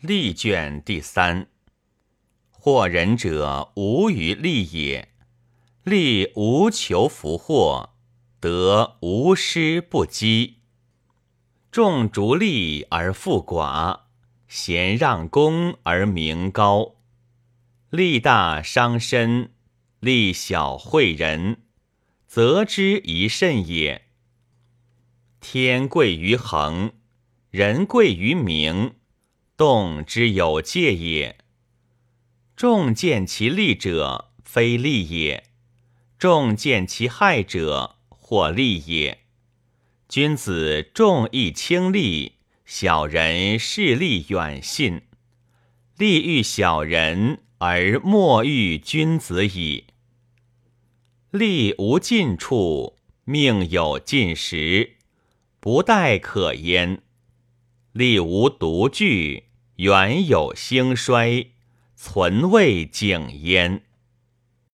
利卷第三。惑人者无于利也，利无求福祸，得无失不积。众逐利而富寡，贤让功而名高。利大伤身，利小惠人，则之一甚也。天贵于恒，人贵于名。动之有戒也。众见其利者，非利也；众见其害者，或利也。君子重义轻利，小人势利远信。利欲小人，而莫欲君子矣。利无尽处，命有尽时，不待可焉。利无独具。原有兴衰，存未竟焉。